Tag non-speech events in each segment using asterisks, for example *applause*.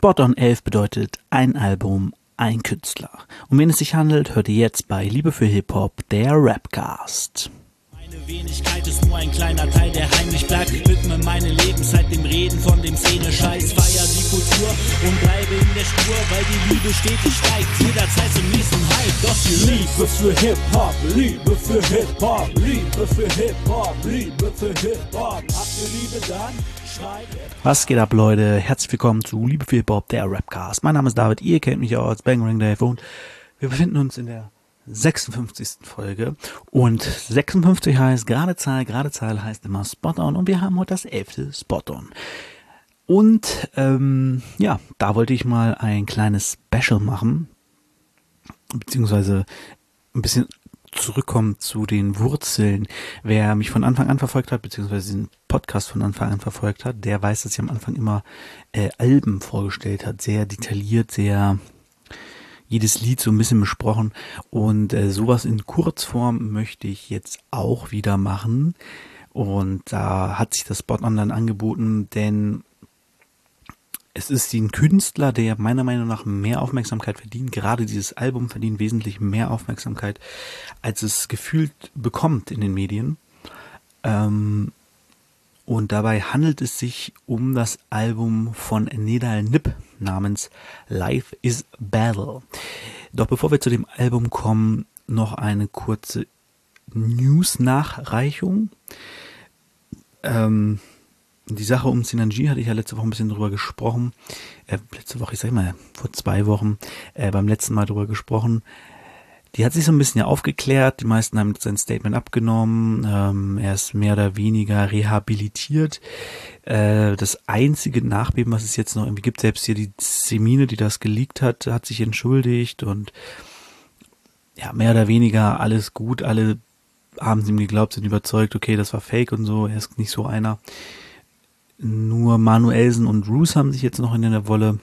Spot on 11 bedeutet ein Album, ein Künstler. Um wen es sich handelt, hört ihr jetzt bei Liebe für Hip-Hop, der Rapcast. Meine Wenigkeit ist nur ein kleiner Teil, der heimlich bleibt. Widme meine Lebenszeit dem Reden von dem Szene-Scheiß. Feier die Kultur und bleibe in der Spur, weil die Liebe stetig steigt. Jederzeit zum nächsten Halt. Doch die Liebe für Hip-Hop, Liebe für Hip-Hop, Liebe für Hip-Hop, Liebe für Hip-Hop. Habt ihr Liebe dann? Was geht ab, Leute? Herzlich willkommen zu Liebe für Hip-Hop, der Rapcast. Mein Name ist David, ihr kennt mich auch als Bang Dave und wir befinden uns in der 56. Folge. Und 56 heißt gerade Zahl, gerade Zahl heißt immer Spot-on und wir haben heute das elfte Spot-on. Und ähm, ja, da wollte ich mal ein kleines Special machen, beziehungsweise ein bisschen zurückkommen zu den Wurzeln. Wer mich von Anfang an verfolgt hat, beziehungsweise den Podcast von Anfang an verfolgt hat, der weiß, dass ich am Anfang immer äh, Alben vorgestellt hat, sehr detailliert, sehr jedes Lied so ein bisschen besprochen. Und äh, sowas in Kurzform möchte ich jetzt auch wieder machen. Und da hat sich das Spot-On dann angeboten, denn es ist ein Künstler, der meiner Meinung nach mehr Aufmerksamkeit verdient. Gerade dieses Album verdient wesentlich mehr Aufmerksamkeit, als es gefühlt bekommt in den Medien. Ähm, und dabei handelt es sich um das Album von Nedal Nip namens Life is Battle. Doch bevor wir zu dem Album kommen, noch eine kurze News-Nachreichung. Ähm, die Sache um Sinanji hatte ich ja letzte Woche ein bisschen drüber gesprochen. Äh, letzte Woche, ich sag mal, vor zwei Wochen, äh, beim letzten Mal drüber gesprochen. Die hat sich so ein bisschen ja aufgeklärt. Die meisten haben sein Statement abgenommen. Ähm, er ist mehr oder weniger rehabilitiert. Äh, das einzige Nachbeben, was es jetzt noch irgendwie gibt, selbst hier die Semine, die das geleakt hat, hat sich entschuldigt und ja, mehr oder weniger alles gut. Alle haben ihm geglaubt, sind überzeugt, okay, das war fake und so. Er ist nicht so einer. Nur Manuelsen und Bruce haben sich jetzt noch in der Wolle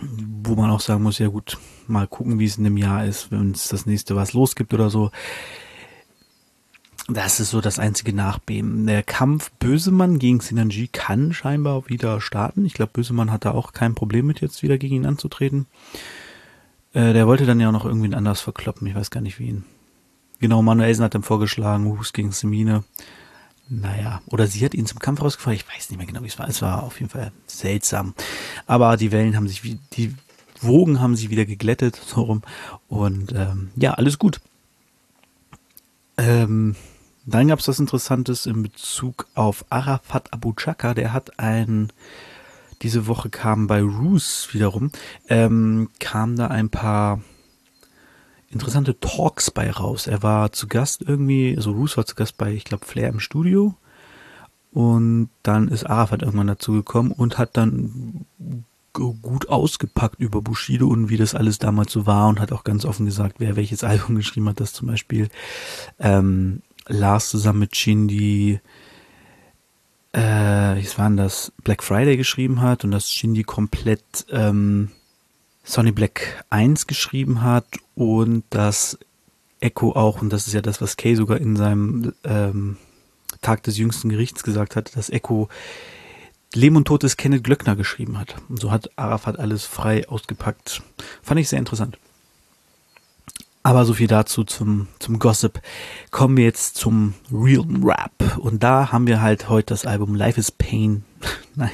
wo man auch sagen muss, ja gut, mal gucken, wie es in dem Jahr ist, wenn es das nächste was los gibt oder so. Das ist so das einzige Nachbeben. Der Kampf Bösemann gegen Sinanji kann scheinbar wieder starten. Ich glaube, Bösemann hat da auch kein Problem mit, jetzt wieder gegen ihn anzutreten. Äh, der wollte dann ja auch noch irgendwen anders verkloppen. Ich weiß gar nicht, wie ihn. Genau, Manuelsen hat dann vorgeschlagen, Hus gegen Semine. Naja, oder sie hat ihn zum Kampf rausgefordert. Ich weiß nicht mehr genau, wie es war. Es war auf jeden Fall seltsam. Aber die Wellen haben sich, wie die Wogen haben sich wieder geglättet, *laughs* so rum. Und ähm, ja, alles gut. Ähm, dann gab es was Interessantes in Bezug auf Arafat Abu Chaka. Der hat ein, diese Woche kam bei Roos wiederum, ähm, kam da ein paar interessante Talks bei raus. Er war zu Gast irgendwie, also Roos war zu Gast bei, ich glaube, Flair im Studio. Und dann ist Arafat irgendwann dazu gekommen und hat dann gut ausgepackt über Bushido und wie das alles damals so war und hat auch ganz offen gesagt, wer welches *laughs* Album geschrieben hat, das zum Beispiel ähm, Lars zusammen mit Shindy, äh, wie war denn das, Black Friday geschrieben hat und dass Shindy komplett ähm, Sonny Black 1 geschrieben hat und dass Echo auch, und das ist ja das, was Kay sogar in seinem ähm, Tag des jüngsten Gerichts gesagt hat, dass Echo Leben und Tod des Kenneth Glöckner geschrieben hat. Und so hat Arafat alles frei ausgepackt. Fand ich sehr interessant. Aber so viel dazu zum, zum Gossip. Kommen wir jetzt zum Real Rap. Und da haben wir halt heute das Album Life is Pain. *laughs* Nein.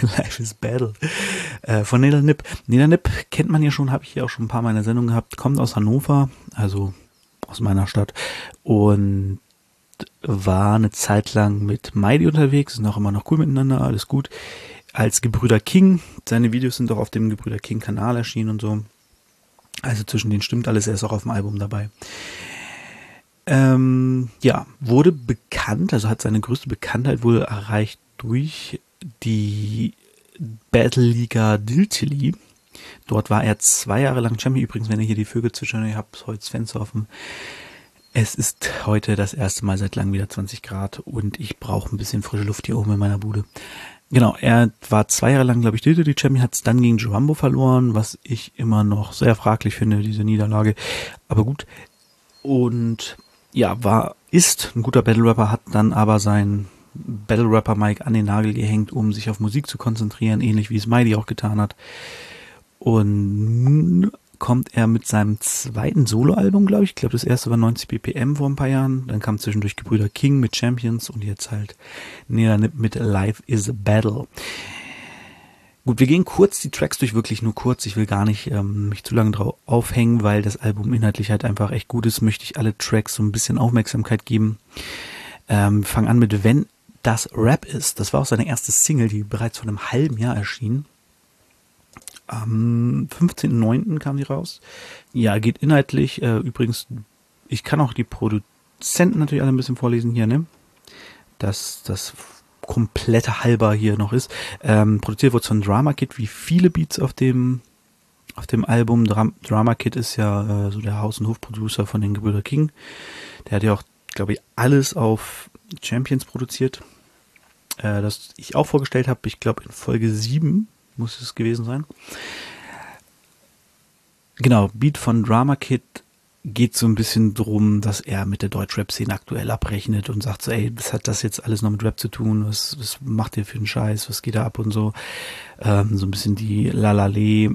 *laughs* Life is Battle äh, von Neda Nip. Neda Nip kennt man ja schon, habe ich ja auch schon ein paar meiner Sendungen gehabt, kommt aus Hannover, also aus meiner Stadt und war eine Zeit lang mit Mighty unterwegs, sind auch immer noch cool miteinander, alles gut. Als Gebrüder King, seine Videos sind auch auf dem Gebrüder King Kanal erschienen und so. Also zwischen denen stimmt alles, er ist auch auf dem Album dabei. Ähm, ja, wurde bekannt, also hat seine größte Bekanntheit wohl erreicht durch die Battle Liga Diltili. Dort war er zwei Jahre lang Champion. Übrigens, wenn ihr hier die Vögel zwitschern, ihr habt heute das Fenster offen. Es ist heute das erste Mal seit langem wieder 20 Grad und ich brauche ein bisschen frische Luft hier oben in meiner Bude. Genau, er war zwei Jahre lang, glaube ich, Diltili Champion, hat es dann gegen Jumbo verloren, was ich immer noch sehr fraglich finde, diese Niederlage. Aber gut. Und ja, war, ist ein guter Battle Rapper, hat dann aber sein Battle Rapper Mike an den Nagel gehängt, um sich auf Musik zu konzentrieren, ähnlich wie es Mighty auch getan hat. Und nun kommt er mit seinem zweiten Soloalbum, glaube ich. Ich glaube, das erste war 90 BPM vor ein paar Jahren. Dann kam zwischendurch Gebrüder King mit Champions und jetzt halt Nina Nip mit Life is a Battle. Gut, wir gehen kurz die Tracks durch, wirklich nur kurz. Ich will gar nicht ähm, mich zu lange drauf aufhängen, weil das Album inhaltlich halt einfach echt gut ist. Möchte ich alle Tracks so ein bisschen Aufmerksamkeit geben. Ähm, fangen an mit Wenn das Rap ist. Das war auch seine erste Single, die bereits vor einem halben Jahr erschien. Am 15.09. kam die raus. Ja, geht inhaltlich. Äh, übrigens, ich kann auch die Produzenten natürlich alle ein bisschen vorlesen hier, ne? Dass das komplette Halber hier noch ist. Ähm, produziert wurde von Drama Kid, wie viele Beats auf dem auf dem Album. Dra Drama Kid ist ja äh, so der Haus- und Hofproducer von den Gebrüder King. Der hat ja auch, glaube ich, alles auf Champions produziert. Äh, das ich auch vorgestellt habe, ich glaube in Folge 7 muss es gewesen sein. Genau, Beat von Drama Kid geht so ein bisschen drum, dass er mit der Deutschrap-Szene aktuell abrechnet und sagt so, ey, was hat das jetzt alles noch mit Rap zu tun? Was, was macht ihr für einen Scheiß? Was geht da ab und so? Ähm, so ein bisschen die Lalale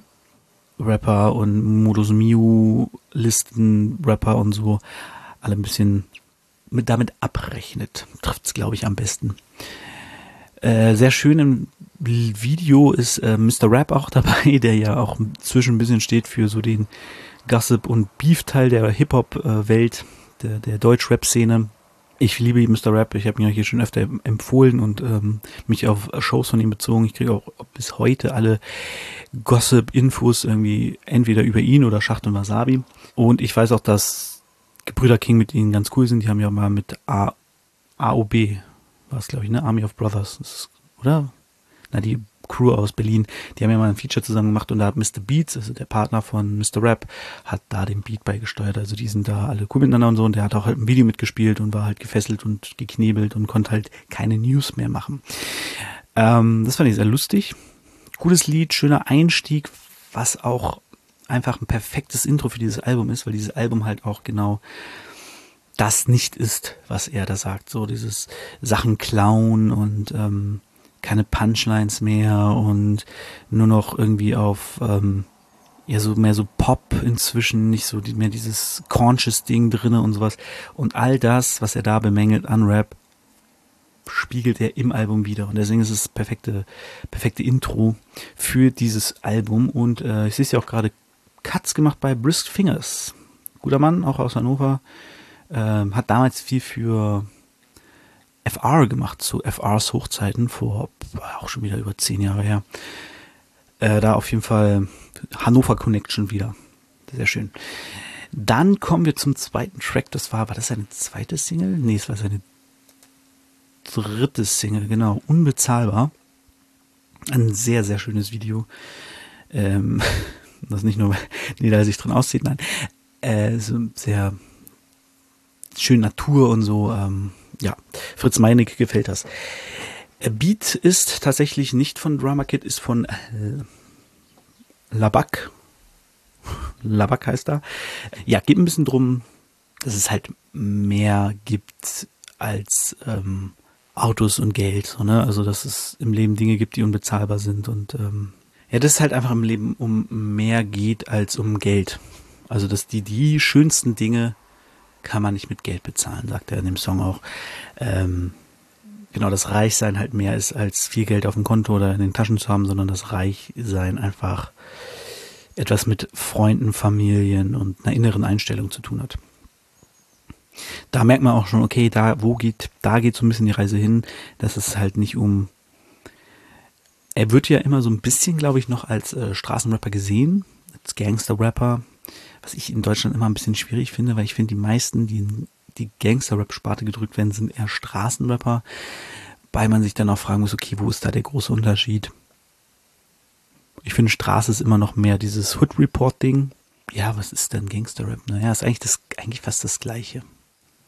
Rapper und Modus Miu Listen Rapper und so alle ein bisschen mit damit abrechnet. Trifft's, glaube ich, am besten. Äh, sehr schön im Video ist äh, Mr. Rap auch dabei, *laughs* der ja auch zwischen ein bisschen steht für so den Gossip und Beef-Teil der Hip-Hop-Welt, der, der Deutsch-Rap-Szene. Ich liebe Mr. Rap, ich habe ihn euch hier schon öfter empfohlen und ähm, mich auf Shows von ihm bezogen. Ich kriege auch bis heute alle Gossip-Infos irgendwie entweder über ihn oder Schacht und Wasabi. Und ich weiß auch, dass Gebrüder King mit ihnen ganz cool sind. Die haben ja mal mit A AOB, war es glaube ich, ne? Army of Brothers, ist, oder? Na, die Crew aus Berlin, die haben ja mal ein Feature zusammen gemacht und da hat Mr. Beats, also der Partner von Mr. Rap, hat da den Beat beigesteuert. Also die sind da alle cool miteinander und so und der hat auch halt ein Video mitgespielt und war halt gefesselt und geknebelt und konnte halt keine News mehr machen. Ähm, das fand ich sehr lustig. Gutes Lied, schöner Einstieg, was auch einfach ein perfektes Intro für dieses Album ist, weil dieses Album halt auch genau das nicht ist, was er da sagt. So dieses Sachen klauen und ähm, keine Punchlines mehr und nur noch irgendwie auf ähm, ja so mehr so Pop inzwischen, nicht so mehr dieses conscious Ding drinne und sowas. Und all das, was er da bemängelt an Rap, spiegelt er im Album wieder. Und deswegen ist es das perfekte, perfekte Intro für dieses Album. Und äh, ich sehe es ja auch gerade Cuts gemacht bei Brisk Fingers. Guter Mann, auch aus Hannover. Ähm, hat damals viel für FR gemacht, zu FRs Hochzeiten vor auch schon wieder über zehn Jahre her. Äh, da auf jeden Fall Hannover Connection wieder. Sehr schön. Dann kommen wir zum zweiten Track. Das war, war das seine zweite Single? Nee, es war seine dritte Single, genau. Unbezahlbar. Ein sehr, sehr schönes Video. Ähm, *laughs* das nicht nur, *laughs* nee, da sich drin auszieht, nein. Äh, so sehr schön Natur und so. Ähm, ja, Fritz Meinig gefällt das. Äh, Beat ist tatsächlich nicht von Drama Kid, ist von äh, Labak. *laughs* Labak heißt da. Ja, geht ein bisschen drum, dass es halt mehr gibt als ähm, Autos und Geld. So, ne? Also, dass es im Leben Dinge gibt, die unbezahlbar sind. Und ähm, ja, dass es halt einfach im Leben um mehr geht als um Geld. Also, dass die, die schönsten Dinge kann man nicht mit Geld bezahlen, sagt er in dem Song auch. Ähm, genau, das Reichsein halt mehr ist als viel Geld auf dem Konto oder in den Taschen zu haben, sondern das Reichsein einfach etwas mit Freunden, Familien und einer inneren Einstellung zu tun hat. Da merkt man auch schon, okay, da, wo geht, da geht so ein bisschen die Reise hin, dass es halt nicht um, er wird ja immer so ein bisschen, glaube ich, noch als äh, Straßenrapper gesehen, als Gangster-Rapper, was ich in Deutschland immer ein bisschen schwierig finde, weil ich finde, die meisten, die in die Gangster-Rap-Sparte gedrückt werden, sind eher Straßenrapper, weil man sich dann auch fragen muss, okay, wo ist da der große Unterschied? Ich finde, Straße ist immer noch mehr dieses Hood-Report-Ding. Ja, was ist denn Gangster-Rap? Naja, ist eigentlich, das, eigentlich fast das Gleiche.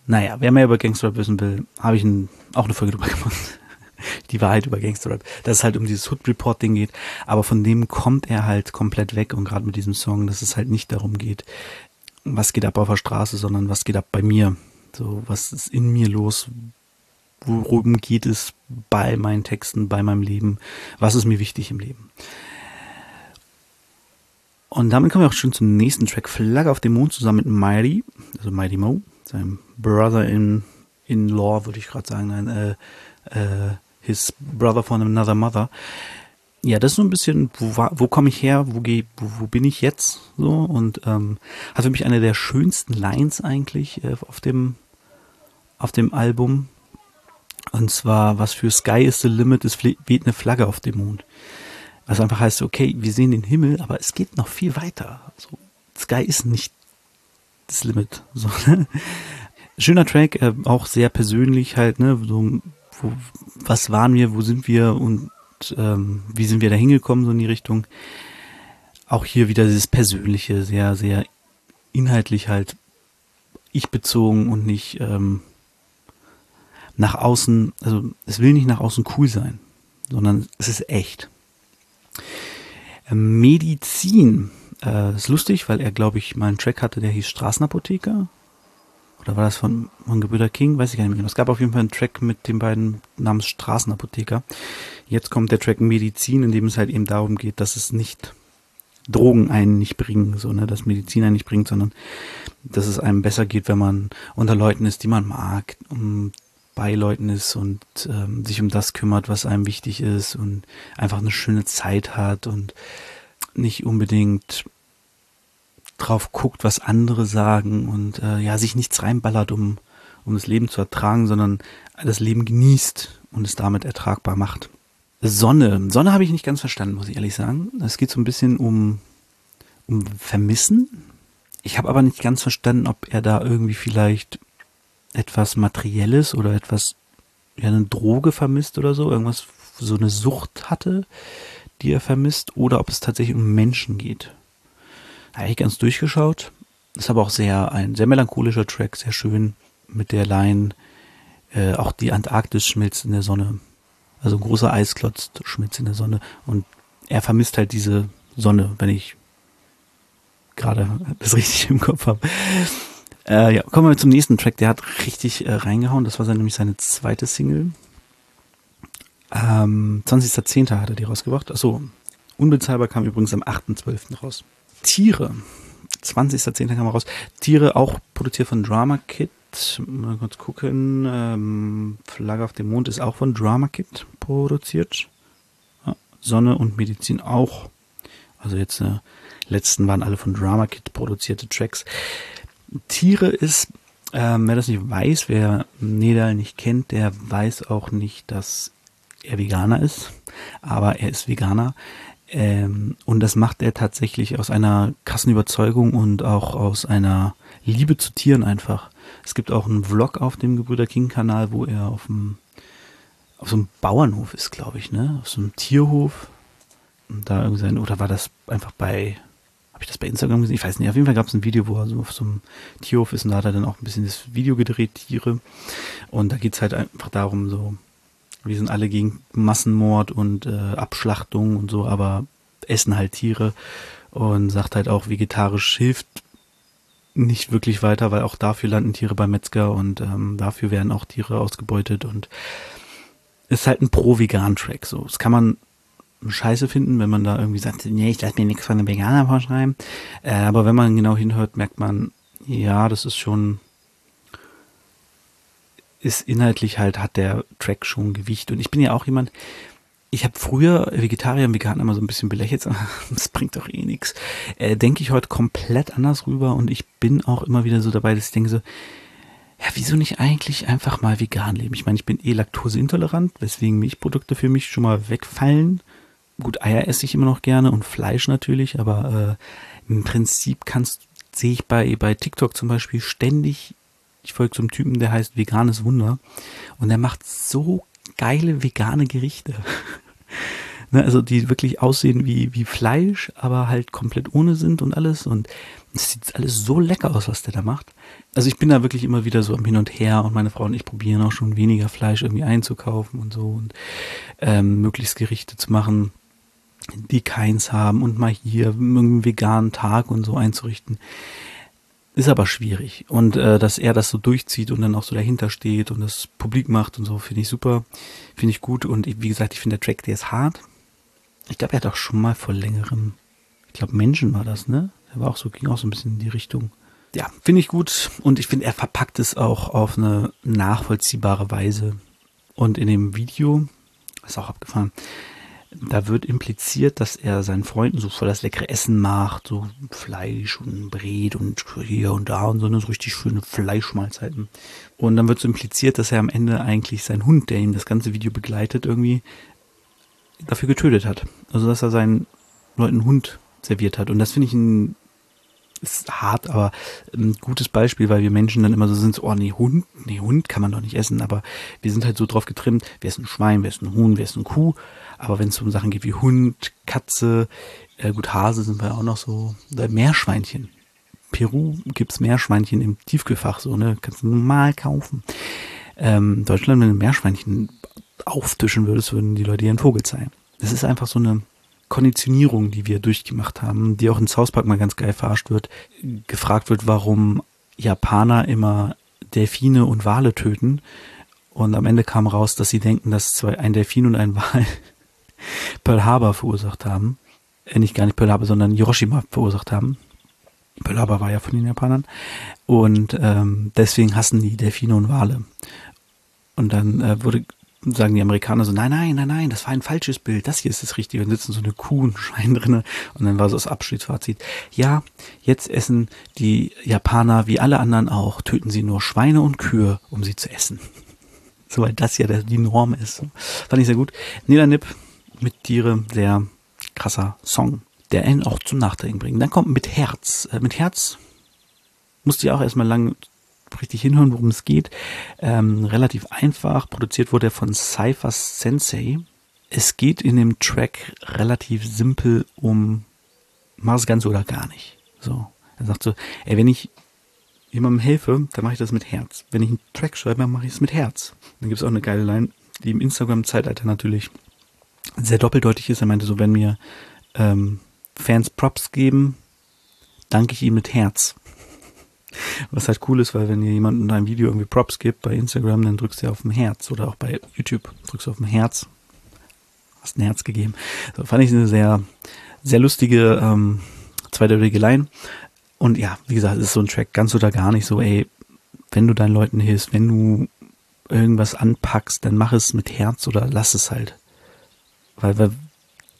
Naja, wer mehr über Gangster-Rap wissen will, habe ich ein, auch eine Folge drüber gemacht *laughs* die Wahrheit über Gangsterrap, dass es halt um dieses Hood Report Ding geht, aber von dem kommt er halt komplett weg. Und gerade mit diesem Song, dass es halt nicht darum geht, was geht ab auf der Straße, sondern was geht ab bei mir, so was ist in mir los, worum geht es bei meinen Texten, bei meinem Leben, was ist mir wichtig im Leben. Und damit kommen wir auch schon zum nächsten Track, Flagge auf dem Mond zusammen mit Mighty, also Mighty Mo, seinem Brother in, in Law, würde ich gerade sagen, nein, äh, äh, his brother from another mother. Ja, das ist so ein bisschen, wo, wo komme ich her, wo, geh, wo, wo bin ich jetzt so und ähm, hat für mich eine der schönsten Lines eigentlich äh, auf dem auf dem Album und zwar was für Sky is the limit, es weht eine Flagge auf dem Mond. Was einfach heißt, okay, wir sehen den Himmel, aber es geht noch viel weiter. So, Sky ist nicht das Limit. So, *laughs* ne? Schöner Track, äh, auch sehr persönlich halt, ne? So, wo, was waren wir, wo sind wir und ähm, wie sind wir da hingekommen, so in die Richtung. Auch hier wieder dieses Persönliche, sehr, sehr inhaltlich halt ich bezogen und nicht ähm, nach außen, also es will nicht nach außen cool sein, sondern es ist echt. Medizin. Äh, ist lustig, weil er, glaube ich, mal einen Track hatte, der hieß Straßenapotheker. Oder war das von, von Gebrüder King? Weiß ich gar nicht mehr genau. Es gab auf jeden Fall einen Track mit den beiden namens Straßenapotheker. Jetzt kommt der Track Medizin, in dem es halt eben darum geht, dass es nicht Drogen einen nicht bringen, so, ne, dass Medizin einen nicht bringt, sondern dass es einem besser geht, wenn man unter Leuten ist, die man mag, um bei Leuten ist und ähm, sich um das kümmert, was einem wichtig ist und einfach eine schöne Zeit hat und nicht unbedingt drauf guckt, was andere sagen und äh, ja, sich nichts reinballert, um, um das Leben zu ertragen, sondern das Leben genießt und es damit ertragbar macht. Sonne. Sonne habe ich nicht ganz verstanden, muss ich ehrlich sagen. Es geht so ein bisschen um, um Vermissen. Ich habe aber nicht ganz verstanden, ob er da irgendwie vielleicht etwas Materielles oder etwas, ja, eine Droge vermisst oder so, irgendwas, so eine Sucht hatte, die er vermisst, oder ob es tatsächlich um Menschen geht. Da habe ich ganz durchgeschaut. Ist aber auch sehr, ein sehr melancholischer Track, sehr schön mit der Line, äh, auch die Antarktis schmilzt in der Sonne. Also ein großer Eisklotz schmilzt in der Sonne und er vermisst halt diese Sonne, wenn ich gerade *laughs* das richtig im Kopf habe. Äh, ja, kommen wir zum nächsten Track. Der hat richtig äh, reingehauen. Das war sein, nämlich seine zweite Single. Ähm, 20.10. hat er die rausgebracht. Achso, Unbezahlbar kam übrigens am 8.12. raus. Tiere. 20.10. kam raus. Tiere auch produziert von Drama Kid. Mal kurz gucken. Ähm, Flagge auf dem Mond ist auch von Drama Kid produziert. Ja, Sonne und Medizin auch. Also jetzt äh, letzten waren alle von Drama Kid produzierte Tracks. Tiere ist, ähm, wer das nicht weiß, wer Nedal nicht kennt, der weiß auch nicht, dass er Veganer ist. Aber er ist Veganer. Ähm, und das macht er tatsächlich aus einer krassen Überzeugung und auch aus einer Liebe zu Tieren einfach. Es gibt auch einen Vlog auf dem Gebrüder King Kanal, wo er auf dem auf so einem Bauernhof ist, glaube ich, ne? Auf so einem Tierhof. Und da irgendwie sein, oder war das einfach bei habe ich das bei Instagram gesehen? Ich weiß nicht. Auf jeden Fall gab es ein Video, wo er so auf so einem Tierhof ist und da hat er dann auch ein bisschen das Video gedreht, Tiere. Und da geht es halt einfach darum, so, wir sind alle gegen Massenmord und äh, Abschlachtung und so, aber essen halt Tiere und sagt halt auch, vegetarisch hilft nicht wirklich weiter, weil auch dafür landen Tiere beim Metzger und ähm, dafür werden auch Tiere ausgebeutet und ist halt ein Pro-Vegan-Track. So, das kann man scheiße finden, wenn man da irgendwie sagt, nee, ich lasse mir nichts von einem Veganer vorschreiben. Äh, aber wenn man genau hinhört, merkt man, ja, das ist schon, ist inhaltlich halt, hat der Track schon Gewicht. Und ich bin ja auch jemand, ich habe früher Vegetarier und Veganer immer so ein bisschen belächelt, *laughs* das bringt doch eh nichts. Äh, Denke ich heute komplett anders rüber und ich bin auch immer wieder so dabei, dass ich denke so, ja, wieso nicht eigentlich einfach mal vegan leben? Ich meine, ich bin eh laktoseintolerant, weswegen Milchprodukte für mich schon mal wegfallen gut, Eier esse ich immer noch gerne und Fleisch natürlich, aber äh, im Prinzip kannst, sehe ich bei, bei TikTok zum Beispiel ständig, ich folge so einem Typen, der heißt Veganes Wunder und der macht so geile vegane Gerichte. *laughs* ne, also die wirklich aussehen wie, wie Fleisch, aber halt komplett ohne sind und alles und es sieht alles so lecker aus, was der da macht. Also ich bin da wirklich immer wieder so am Hin und Her und meine Frau und ich probieren auch schon weniger Fleisch irgendwie einzukaufen und so und ähm, möglichst Gerichte zu machen, die keins haben und mal hier einen veganen Tag und so einzurichten. Ist aber schwierig. Und äh, dass er das so durchzieht und dann auch so dahinter steht und das publik macht und so, finde ich super. Finde ich gut. Und wie gesagt, ich finde der Track, der ist hart. Ich glaube, er hat auch schon mal vor längerem, ich glaube, Menschen war das, ne? Der war auch so, ging auch so ein bisschen in die Richtung. Ja, finde ich gut. Und ich finde, er verpackt es auch auf eine nachvollziehbare Weise. Und in dem Video, ist auch abgefahren, da wird impliziert, dass er seinen Freunden so voll das leckere Essen macht, so Fleisch und Bret und hier und da und so eine so richtig schöne Fleischmahlzeiten. Und dann wird so impliziert, dass er am Ende eigentlich seinen Hund, der ihm das ganze Video begleitet, irgendwie dafür getötet hat. Also dass er seinen Leuten Hund serviert hat. Und das finde ich ein ist hart, aber ein gutes Beispiel, weil wir Menschen dann immer so sind, oh nee, Hund, nee, Hund kann man doch nicht essen, aber wir sind halt so drauf getrimmt, wer ist ein Schwein, wer ist ein Huhn, wer ist ein Kuh, aber wenn es um Sachen geht wie Hund, Katze, äh, gut, Hase sind wir auch noch so, oder Meerschweinchen. Peru gibt's Meerschweinchen im Tiefkühlfach, so, ne, kannst du normal kaufen. Ähm, Deutschland, wenn du Meerschweinchen auftischen würdest, würden die Leute ihren Vogel zeigen. Das ist einfach so eine Konditionierung, die wir durchgemacht haben, die auch in South Park mal ganz geil verarscht wird, gefragt wird, warum Japaner immer Delfine und Wale töten. Und am Ende kam raus, dass sie denken, dass zwei, ein Delfin und ein Wal *laughs* Pearl Harbor verursacht haben. Äh, nicht gar nicht Pearl Harbor, sondern Hiroshima verursacht haben. Pearl Harbor war ja von den Japanern. Und ähm, deswegen hassen die Delfine und Wale. Und dann äh, wurde sagen die Amerikaner so, nein, nein, nein, nein, das war ein falsches Bild, das hier ist das Richtige. Und sitzen so eine Kuh und Schwein drinne. Und dann war so das Abschiedsfazit. Ja, jetzt essen die Japaner wie alle anderen auch, töten sie nur Schweine und Kühe, um sie zu essen. *laughs* Soweit das ja die Norm ist. Fand ich sehr gut. Nila Nip mit Tiere, sehr krasser Song, der einen auch zum Nachdenken bringt. Dann kommt mit Herz. Äh, mit Herz musste ich auch erstmal lang richtig hinhören, worum es geht. Ähm, relativ einfach. Produziert wurde er von Cypher Sensei. Es geht in dem Track relativ simpel um mach es ganz oder gar nicht. So. Er sagt so, ey, wenn ich jemandem helfe, dann mache ich das mit Herz. Wenn ich einen Track schreibe, dann mache ich es mit Herz. Dann gibt es auch eine geile Line, die im Instagram-Zeitalter natürlich sehr doppeldeutig ist. Er meinte so, wenn mir ähm, Fans Props geben, danke ich ihm mit Herz. Was halt cool ist, weil wenn ihr jemandem in einem Video irgendwie Props gibt bei Instagram, dann drückst du auf ein Herz oder auch bei YouTube drückst du auf ein Herz. Hast ein Herz gegeben. So fand ich eine sehr, sehr lustige ähm, zweideutige Line. Und ja, wie gesagt, es ist so ein Track ganz oder gar nicht so, ey, wenn du deinen Leuten hilfst, wenn du irgendwas anpackst, dann mach es mit Herz oder lass es halt. Weil, weil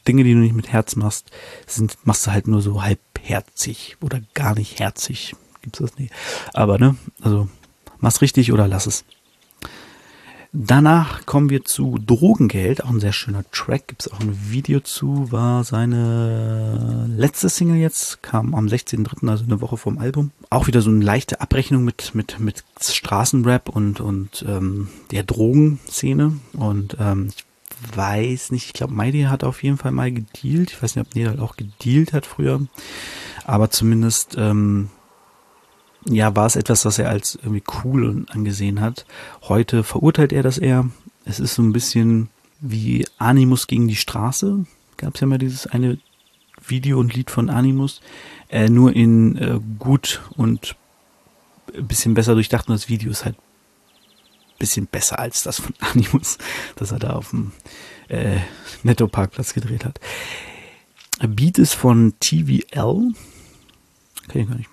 Dinge, die du nicht mit Herz machst, sind, machst du halt nur so halbherzig oder gar nicht herzig gibt's das nicht. Aber ne, also mach's richtig oder lass es. Danach kommen wir zu Drogengeld, auch ein sehr schöner Track, gibt's auch ein Video zu, war seine letzte Single jetzt, kam am 16.3., also eine Woche vorm Album. Auch wieder so eine leichte Abrechnung mit, mit, mit Straßenrap und, und ähm, der Drogenszene. Und ähm, ich weiß nicht, ich glaube, Maidi hat auf jeden Fall mal gedealt. Ich weiß nicht, ob Nedal auch gedealt hat früher. Aber zumindest ähm, ja, war es etwas, was er als irgendwie cool angesehen hat. Heute verurteilt er das eher. Es ist so ein bisschen wie Animus gegen die Straße. Gab es ja mal dieses eine Video und Lied von Animus. Äh, nur in äh, gut und bisschen besser durchdacht. Und das Video ist halt ein bisschen besser als das von *laughs* Animus, das er da auf dem äh, Netto-Parkplatz gedreht hat. Beat ist von TVL. Kann ich gar nicht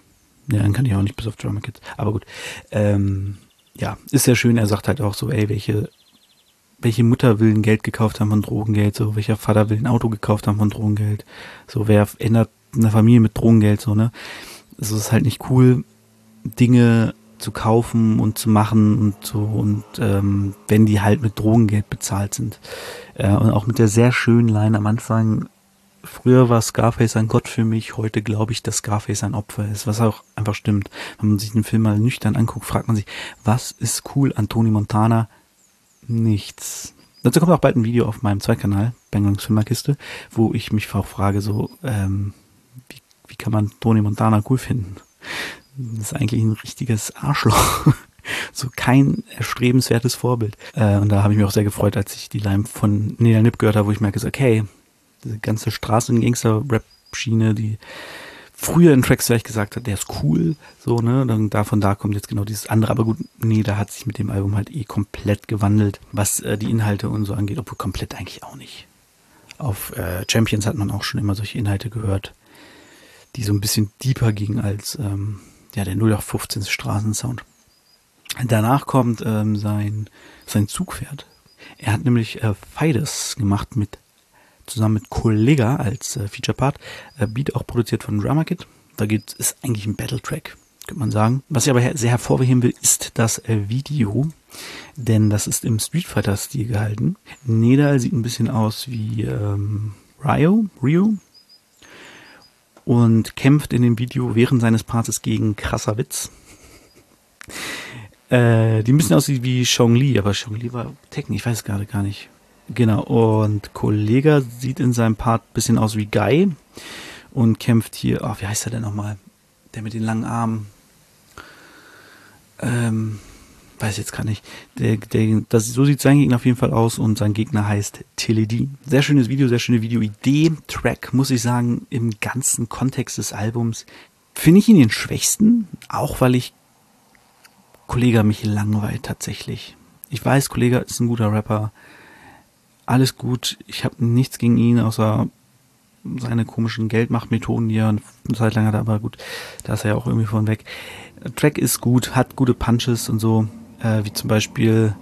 ja, dann kann ich auch nicht bis auf Drama Kids. Aber gut. Ähm, ja, ist sehr schön. Er sagt halt auch so, ey, welche, welche Mutter will ein Geld gekauft haben von Drogengeld, so, welcher Vater will ein Auto gekauft haben von Drogengeld, so, wer ändert eine Familie mit Drogengeld, so, ne? Also, es ist halt nicht cool, Dinge zu kaufen und zu machen und so, und ähm, wenn die halt mit Drogengeld bezahlt sind. Äh, und auch mit der sehr schönen Line am Anfang, früher war Scarface ein Gott für mich, heute glaube ich, dass Scarface ein Opfer ist, was auch einfach stimmt. Wenn man sich den Film mal nüchtern anguckt, fragt man sich, was ist cool an Tony Montana? Nichts. Dazu kommt auch bald ein Video auf meinem Zweitkanal, Banglungs Filmerkiste, wo ich mich auch frage, so, ähm, wie, wie kann man Tony Montana cool finden? Das ist eigentlich ein richtiges Arschloch. *laughs* so kein erstrebenswertes Vorbild. Äh, und da habe ich mich auch sehr gefreut, als ich die Line von Neil Nip gehört habe, wo ich merke, okay, diese ganze Straßen-Gangster-Rap-Schiene, die früher in Tracks vielleicht gesagt hat, der ist cool, so, ne, dann davon da kommt jetzt genau dieses andere, aber gut, nee, da hat sich mit dem Album halt eh komplett gewandelt, was äh, die Inhalte und so angeht, obwohl komplett eigentlich auch nicht. Auf äh, Champions hat man auch schon immer solche Inhalte gehört, die so ein bisschen deeper gingen als ähm, ja, der 0815 Straßensound. Danach kommt ähm, sein, sein Zugpferd. Er hat nämlich äh, Fides gemacht mit zusammen mit Kollega als äh, Feature-Part. Äh, Beat auch produziert von Drama Kit. Da geht ist eigentlich ein Battle-Track, könnte man sagen. Was ich aber her sehr hervorheben will, ist das äh, Video, denn das ist im Street Fighter-Stil gehalten. Nedal sieht ein bisschen aus wie ähm, Ryo, Rio und kämpft in dem Video während seines Parts gegen krasser Witz. Äh, die bisschen aussieht wie Chong Li, aber Chong Li war Tekken, ich weiß gerade gar nicht. Genau, und Kollega sieht in seinem Part ein bisschen aus wie Guy und kämpft hier, ach, wie heißt er denn nochmal? Der mit den langen Armen. Ähm, weiß jetzt gar nicht. Der, der, das, so sieht sein Gegner auf jeden Fall aus und sein Gegner heißt Teledin. Sehr schönes Video, sehr schöne Videoidee. Track, muss ich sagen, im ganzen Kontext des Albums finde ich ihn den schwächsten, auch weil ich Kollege mich langweilt tatsächlich. Ich weiß, Kollege ist ein guter Rapper. Alles gut. Ich habe nichts gegen ihn, außer seine komischen Geldmachtmethoden, die er eine Zeit lang hat, aber gut, da ist er ja auch irgendwie von weg. Track ist gut, hat gute Punches und so, äh, wie zum Beispiel,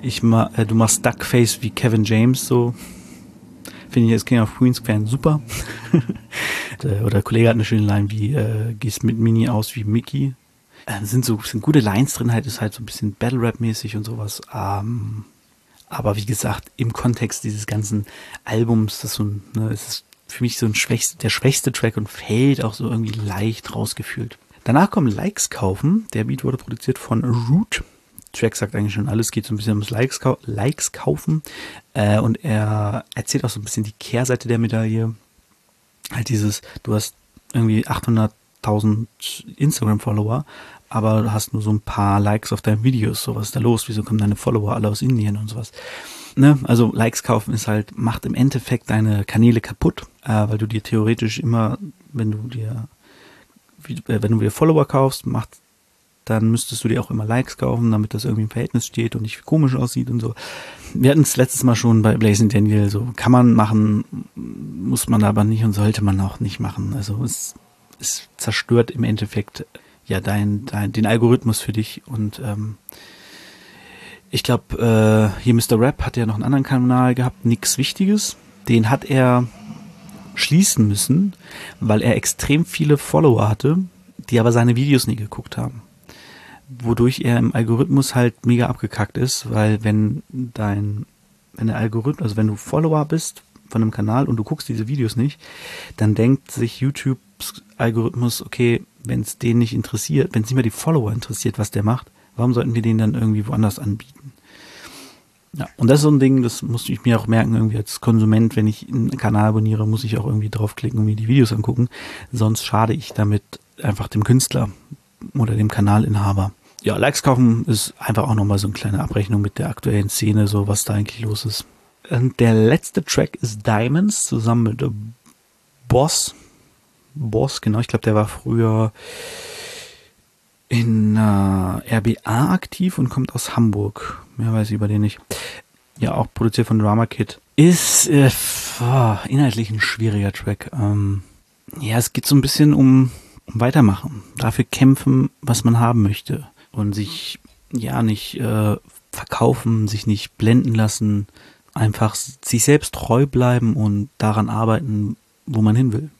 ich ma, äh, du machst Duckface wie Kevin James, so. Finde ich als King of Queens Fan super. *laughs* Oder der Kollege hat eine schöne Line wie, äh, gehst mit Mini aus wie Mickey, äh, sind so sind gute Lines drin, halt ist halt so ein bisschen Battle Rap mäßig und sowas. Ähm, aber wie gesagt, im Kontext dieses ganzen Albums, das so, ne, es ist für mich so ein schwächst, der schwächste Track und fällt auch so irgendwie leicht rausgefühlt. Danach kommt Likes kaufen. Der Beat wurde produziert von Root. Track sagt eigentlich schon alles, geht so ein bisschen ums Likes, Likes kaufen. Äh, und er erzählt auch so ein bisschen die Kehrseite der Medaille. Halt dieses, du hast irgendwie 800.000 Instagram-Follower, aber du hast nur so ein paar Likes auf deinen Videos. So, was ist da los? Wieso kommen deine Follower alle aus Indien und sowas? Ne? Also Likes kaufen ist halt, macht im Endeffekt deine Kanäle kaputt, äh, weil du dir theoretisch immer, wenn du dir, äh, wenn du dir Follower kaufst, macht dann müsstest du dir auch immer Likes kaufen, damit das irgendwie im Verhältnis steht und nicht komisch aussieht und so. Wir hatten es letztes Mal schon bei Blazing Daniel, so kann man machen, muss man aber nicht und sollte man auch nicht machen. Also es, es zerstört im Endeffekt ja dein, dein, den Algorithmus für dich und ähm, ich glaube, äh, hier Mr. Rap hat ja noch einen anderen Kanal gehabt, nix Wichtiges. Den hat er schließen müssen, weil er extrem viele Follower hatte, die aber seine Videos nie geguckt haben. Wodurch er im Algorithmus halt mega abgekackt ist, weil wenn dein, wenn der Algorithmus, also wenn du Follower bist von einem Kanal und du guckst diese Videos nicht, dann denkt sich YouTubes Algorithmus, okay, wenn es den nicht interessiert, wenn es nicht mehr die Follower interessiert, was der macht, warum sollten wir den dann irgendwie woanders anbieten? Ja, und das ist so ein Ding, das muss ich mir auch merken, irgendwie als Konsument, wenn ich einen Kanal abonniere, muss ich auch irgendwie draufklicken und mir die Videos angucken. Sonst schade ich damit einfach dem Künstler oder dem Kanalinhaber. Ja, Likes kaufen ist einfach auch nochmal so eine kleine Abrechnung mit der aktuellen Szene, so was da eigentlich los ist. Und der letzte Track ist Diamonds zusammen mit Boss. Boss, genau, ich glaube, der war früher in äh, RBA aktiv und kommt aus Hamburg. Mehr weiß ich über den nicht. Ja, auch produziert von Drama Kid. Ist äh, oh, inhaltlich ein schwieriger Track. Ähm, ja, es geht so ein bisschen um, um Weitermachen. Dafür kämpfen, was man haben möchte. Und sich ja nicht äh, verkaufen, sich nicht blenden lassen. Einfach sich selbst treu bleiben und daran arbeiten, wo man hin will.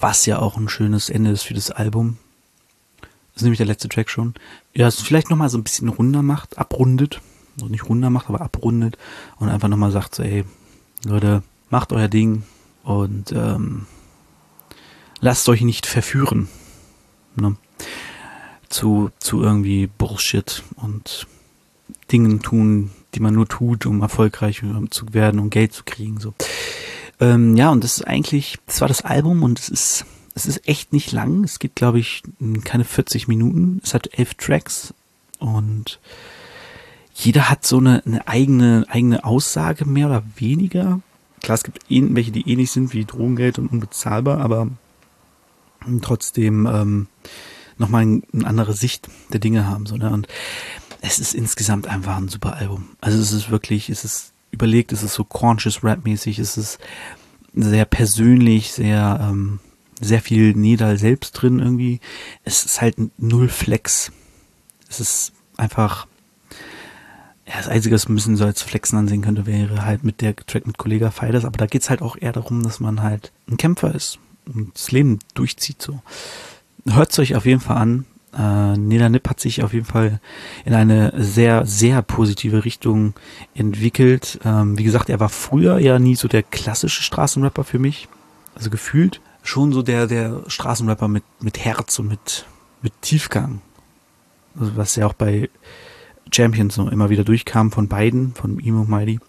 Was ja auch ein schönes Ende ist für das Album. Das ist nämlich der letzte Track schon. Ja, es vielleicht nochmal so ein bisschen runder macht, abrundet. Also nicht runder macht, aber abrundet. Und einfach nochmal sagt so, ey, Leute, macht euer Ding und ähm, lasst euch nicht verführen. Ne? Zu, zu irgendwie Bullshit und Dingen tun, die man nur tut, um erfolgreich zu werden, um Geld zu kriegen. So. Ähm, ja, und das ist eigentlich, das war das Album und es ist, es ist echt nicht lang. Es geht, glaube ich, keine 40 Minuten. Es hat elf Tracks und jeder hat so eine, eine eigene, eigene Aussage, mehr oder weniger. Klar, es gibt welche, die ähnlich sind wie Drogengeld und unbezahlbar, aber trotzdem ähm, nochmal ein, eine andere Sicht der Dinge haben. So, ne? Und es ist insgesamt einfach ein super Album. Also es ist wirklich, es ist überlegt, es ist so conscious Rap-mäßig, es ist sehr persönlich, sehr, ähm, sehr viel Nedal selbst drin irgendwie. Es ist halt null Flex. Es ist einfach, ja, das Einzige, was man ein bisschen so als Flexen ansehen könnte, wäre halt mit der Track mit Kollega Feides, aber da geht's halt auch eher darum, dass man halt ein Kämpfer ist und das Leben durchzieht so. Hört's euch auf jeden Fall an. Äh, Neda Nip hat sich auf jeden Fall in eine sehr, sehr positive Richtung entwickelt. Ähm, wie gesagt, er war früher ja nie so der klassische Straßenrapper für mich. Also gefühlt schon so der, der Straßenrapper mit, mit Herz und mit, mit Tiefgang. Also was ja auch bei Champions so immer wieder durchkam von beiden, von ihm und Mighty.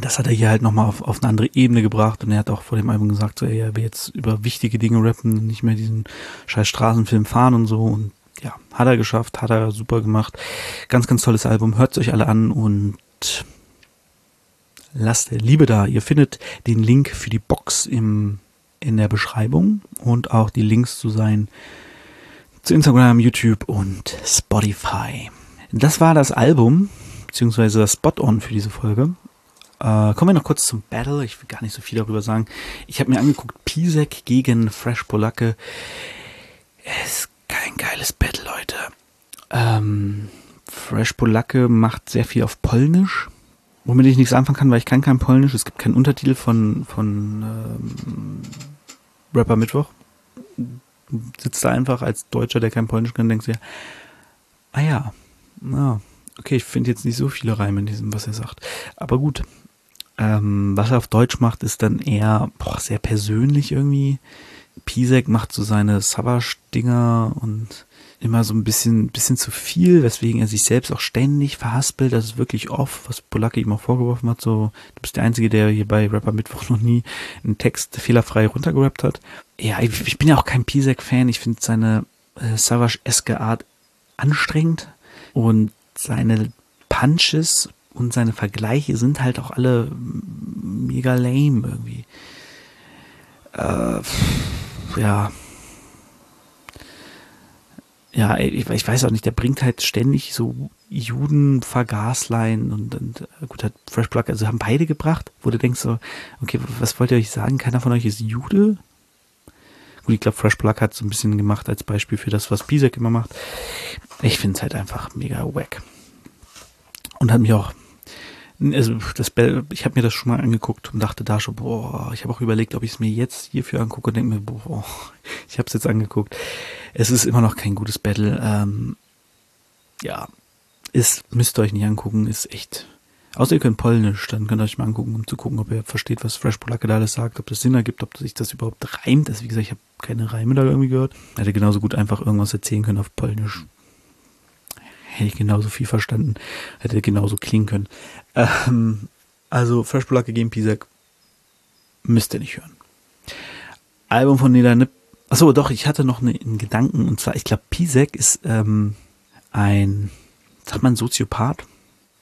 Das hat er hier halt nochmal auf, auf eine andere Ebene gebracht und er hat auch vor dem Album gesagt, so, ey, er will jetzt über wichtige Dinge rappen, nicht mehr diesen scheiß Straßenfilm fahren und so und ja, hat er geschafft, hat er super gemacht. Ganz, ganz tolles Album, hört es euch alle an und lasst Liebe da. Ihr findet den Link für die Box im, in der Beschreibung und auch die Links zu sein zu Instagram, YouTube und Spotify. Das war das Album, beziehungsweise das Spot-On für diese Folge. Äh, kommen wir noch kurz zum Battle. Ich will gar nicht so viel darüber sagen. Ich habe mir angeguckt, Pisek gegen Fresh Polacke. Es ist kein geiles Battle, Leute. Ähm, Fresh Polacke macht sehr viel auf Polnisch, womit ich nichts anfangen kann, weil ich kann kein Polnisch. Es gibt keinen Untertitel von, von ähm, Rapper Mittwoch. Sitzt da einfach als Deutscher, der kein Polnisch kann, denkst du ja, ah ja, ja okay, ich finde jetzt nicht so viele Reime in diesem, was er sagt. Aber gut, ähm, was er auf Deutsch macht, ist dann eher boah, sehr persönlich irgendwie. Pisek macht so seine Savage-Dinger und immer so ein bisschen, bisschen zu viel, weswegen er sich selbst auch ständig verhaspelt. Das ist wirklich oft, was Polacke ihm auch vorgeworfen hat. So, du bist der Einzige, der hier bei Rapper Mittwoch noch nie einen Text fehlerfrei runtergerappt hat. Ja, ich, ich bin ja auch kein Pisek-Fan. Ich finde seine äh, Savage-eske Art anstrengend und seine Punches und seine Vergleiche sind halt auch alle mega lame irgendwie. Äh, ja. Ja, ich, ich, weiß auch nicht, der bringt halt ständig so Juden Vergaslein und, und äh, gut, hat Fresh Plug, also haben beide gebracht, wo du denkst so, okay, was wollt ihr euch sagen? Keiner von euch ist Jude? Gut, ich glaube, Fresh Plug hat so ein bisschen gemacht als Beispiel für das, was Pisek immer macht. Ich finde es halt einfach mega wack. Und hat mich auch also das ich habe mir das schon mal angeguckt und dachte da schon, boah, ich habe auch überlegt, ob ich es mir jetzt hierfür angucke und denke mir, boah, *laughs* ich habe es jetzt angeguckt. Es ist immer noch kein gutes Battle. Ähm, ja, ist, müsst ihr euch nicht angucken, ist echt. Außer ihr könnt Polnisch, dann könnt ihr euch mal angucken, um zu gucken, ob ihr versteht, was Fresh Polacke da alles sagt, ob das Sinn ergibt, ob sich das überhaupt reimt. Also wie gesagt, ich habe keine Reime da irgendwie gehört. Hätte genauso gut einfach irgendwas erzählen können auf Polnisch hätte ich genauso viel verstanden, hätte genauso klingen können. Ähm, also Fresh Polacke gegen Pisak müsst ihr nicht hören. Album von Neda Nip. Achso, doch, ich hatte noch einen Gedanken und zwar, ich glaube, Pisek ist ähm, ein, sagt man, Soziopath.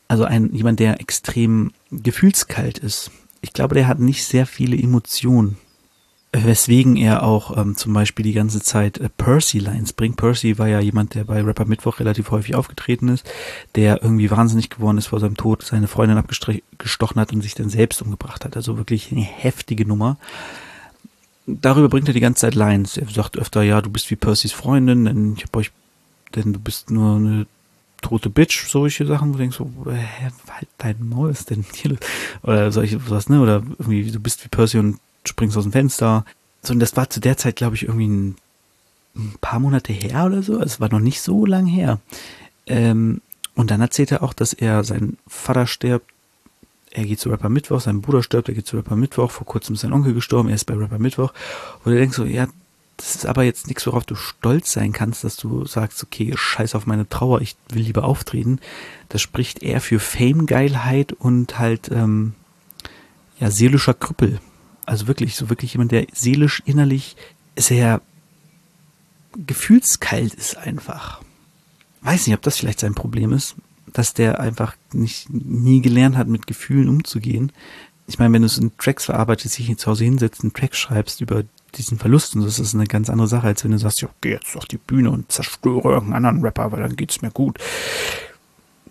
Also ein jemand, der extrem gefühlskalt ist. Ich glaube, der hat nicht sehr viele Emotionen weswegen er auch ähm, zum Beispiel die ganze Zeit äh, Percy-Lines bringt. Percy war ja jemand, der bei Rapper Mittwoch relativ häufig aufgetreten ist, der irgendwie wahnsinnig geworden ist vor seinem Tod, seine Freundin abgestochen hat und sich dann selbst umgebracht hat. Also wirklich eine heftige Nummer. Darüber bringt er die ganze Zeit Lines. Er sagt öfter, ja, du bist wie Percys Freundin, denn ich hab euch, denn du bist nur eine tote Bitch, solche Sachen, wo du denkst so, hä, halt dein Maul, ist denn hier? Oder solche was, ne? Oder irgendwie, du bist wie Percy und springst aus dem Fenster. So, und das war zu der Zeit, glaube ich, irgendwie ein, ein, paar Monate her oder so. Es war noch nicht so lang her. Ähm, und dann erzählt er auch, dass er, sein Vater stirbt, er geht zu Rapper Mittwoch, sein Bruder stirbt, er geht zu Rapper Mittwoch, vor kurzem ist sein Onkel gestorben, er ist bei Rapper Mittwoch. Und er denkt so, ja, das ist aber jetzt nichts, worauf du stolz sein kannst, dass du sagst, okay, scheiß auf meine Trauer, ich will lieber auftreten. Das spricht eher für Fame-Geilheit und halt, ähm, ja, seelischer Krüppel. Also wirklich, so wirklich jemand, der seelisch, innerlich sehr gefühlskalt ist einfach. Weiß nicht, ob das vielleicht sein Problem ist, dass der einfach nicht nie gelernt hat, mit Gefühlen umzugehen. Ich meine, wenn du es in Tracks verarbeitest, dich zu Hause hinsetzt, einen Track schreibst über diesen Verlust und das ist eine ganz andere Sache, als wenn du sagst, ja, geh jetzt auf die Bühne und zerstöre irgendeinen anderen Rapper, weil dann geht's mir gut.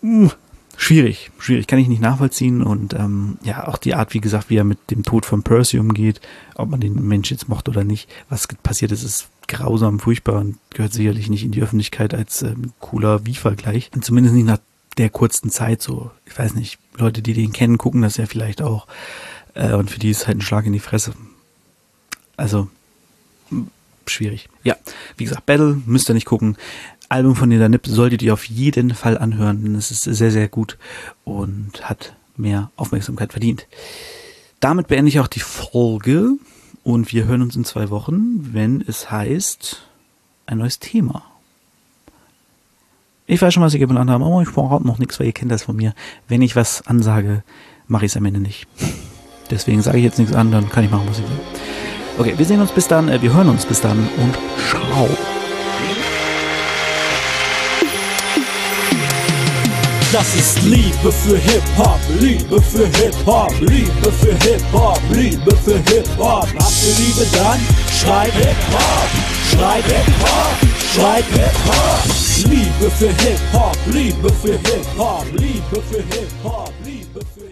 Hm, schwierig, schwierig, kann ich nicht nachvollziehen und ähm, ja, auch die Art, wie gesagt, wie er mit dem Tod von Percy umgeht, ob man den Mensch jetzt mochte oder nicht, was passiert ist, ist grausam, furchtbar und gehört sicherlich nicht in die Öffentlichkeit als ähm, cooler Wie-Vergleich. Zumindest nicht nach der kurzen Zeit so. Ich weiß nicht, Leute, die den kennen, gucken das ja vielleicht auch. Äh, und für die ist halt ein Schlag in die Fresse. Also, schwierig. Ja, wie gesagt, Battle müsst ihr nicht gucken. Album von Neda Nip solltet ihr auf jeden Fall anhören, denn es ist sehr, sehr gut und hat mehr Aufmerksamkeit verdient. Damit beende ich auch die Folge und wir hören uns in zwei Wochen, wenn es heißt, ein neues Thema. Ich weiß schon, was ich geplant habe, aber ich brauche noch nichts, weil ihr kennt das von mir. Wenn ich was ansage, mache ich es am Ende nicht. *laughs* Deswegen sage ich jetzt nichts an, dann kann ich machen, was ich will. Okay, wir sehen uns bis dann, äh, wir hören uns bis dann und ciao. Das ist Liebe für Hip-Hop, Liebe für Hip-Hop, Liebe für Hip-Hop, Liebe für Hip-Hop. Habt ihr Liebe dann? Schreib Hip-Hop, schreib Hip-Hop, schreib Hip-Hop. Liebe für Hip-Hop, Liebe für Hip-Hop, Liebe für Hip-Hop, Liebe für Hip-Hop.